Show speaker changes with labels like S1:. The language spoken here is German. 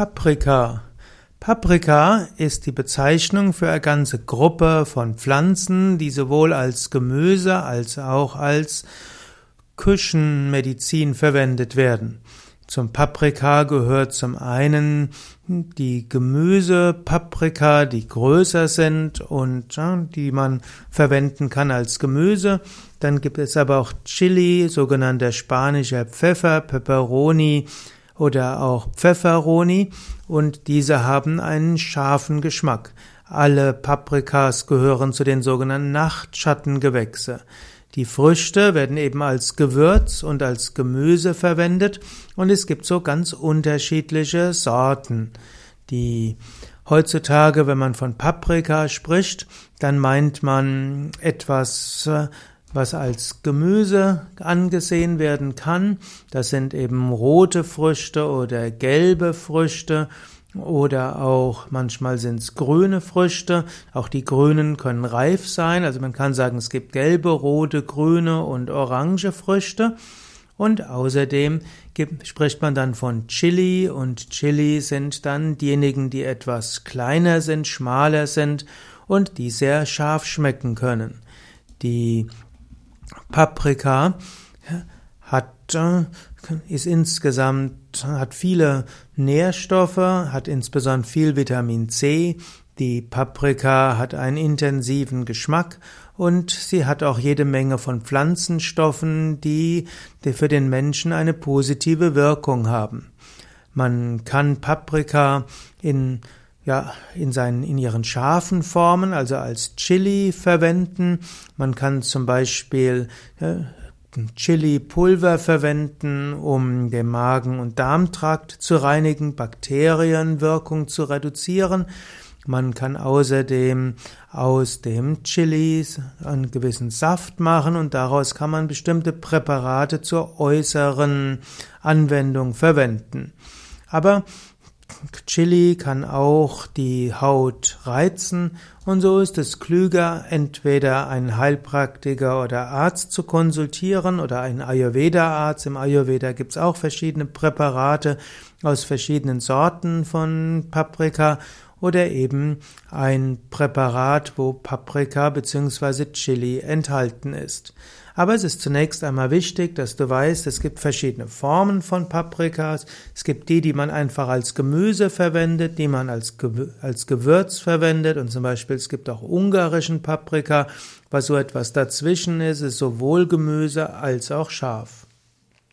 S1: Paprika. Paprika ist die Bezeichnung für eine ganze Gruppe von Pflanzen, die sowohl als Gemüse als auch als Küchenmedizin verwendet werden. Zum Paprika gehört zum einen die Gemüsepaprika, die größer sind und ja, die man verwenden kann als Gemüse. Dann gibt es aber auch Chili, sogenannter spanischer Pfeffer, Pepperoni, oder auch Pfefferoni und diese haben einen scharfen Geschmack. Alle Paprikas gehören zu den sogenannten Nachtschattengewächse. Die Früchte werden eben als Gewürz und als Gemüse verwendet und es gibt so ganz unterschiedliche Sorten. Die heutzutage, wenn man von Paprika spricht, dann meint man etwas was als Gemüse angesehen werden kann. Das sind eben rote Früchte oder gelbe Früchte oder auch manchmal sind es grüne Früchte. Auch die grünen können reif sein. Also man kann sagen, es gibt gelbe, rote, grüne und orange Früchte. Und außerdem gibt, spricht man dann von Chili und Chili sind dann diejenigen, die etwas kleiner sind, schmaler sind und die sehr scharf schmecken können. Die Paprika hat, äh, ist insgesamt, hat viele Nährstoffe, hat insbesondere viel Vitamin C. Die Paprika hat einen intensiven Geschmack und sie hat auch jede Menge von Pflanzenstoffen, die für den Menschen eine positive Wirkung haben. Man kann Paprika in ja, in seinen, in ihren scharfen Formen, also als Chili verwenden. Man kann zum Beispiel ja, Chili-Pulver verwenden, um den Magen- und Darmtrakt zu reinigen, Bakterienwirkung zu reduzieren. Man kann außerdem aus dem Chilis einen gewissen Saft machen und daraus kann man bestimmte Präparate zur äußeren Anwendung verwenden. Aber Chili kann auch die Haut reizen und so ist es klüger, entweder einen Heilpraktiker oder Arzt zu konsultieren oder einen Ayurveda-Arzt. Im Ayurveda gibt es auch verschiedene Präparate aus verschiedenen Sorten von Paprika oder eben ein Präparat, wo Paprika bzw. Chili enthalten ist. Aber es ist zunächst einmal wichtig, dass du weißt, es gibt verschiedene Formen von Paprikas. Es gibt die, die man einfach als Gemüse verwendet, die man als, Gewür als Gewürz verwendet. Und zum Beispiel es gibt auch ungarischen Paprika, was so etwas dazwischen ist, ist sowohl Gemüse als auch scharf.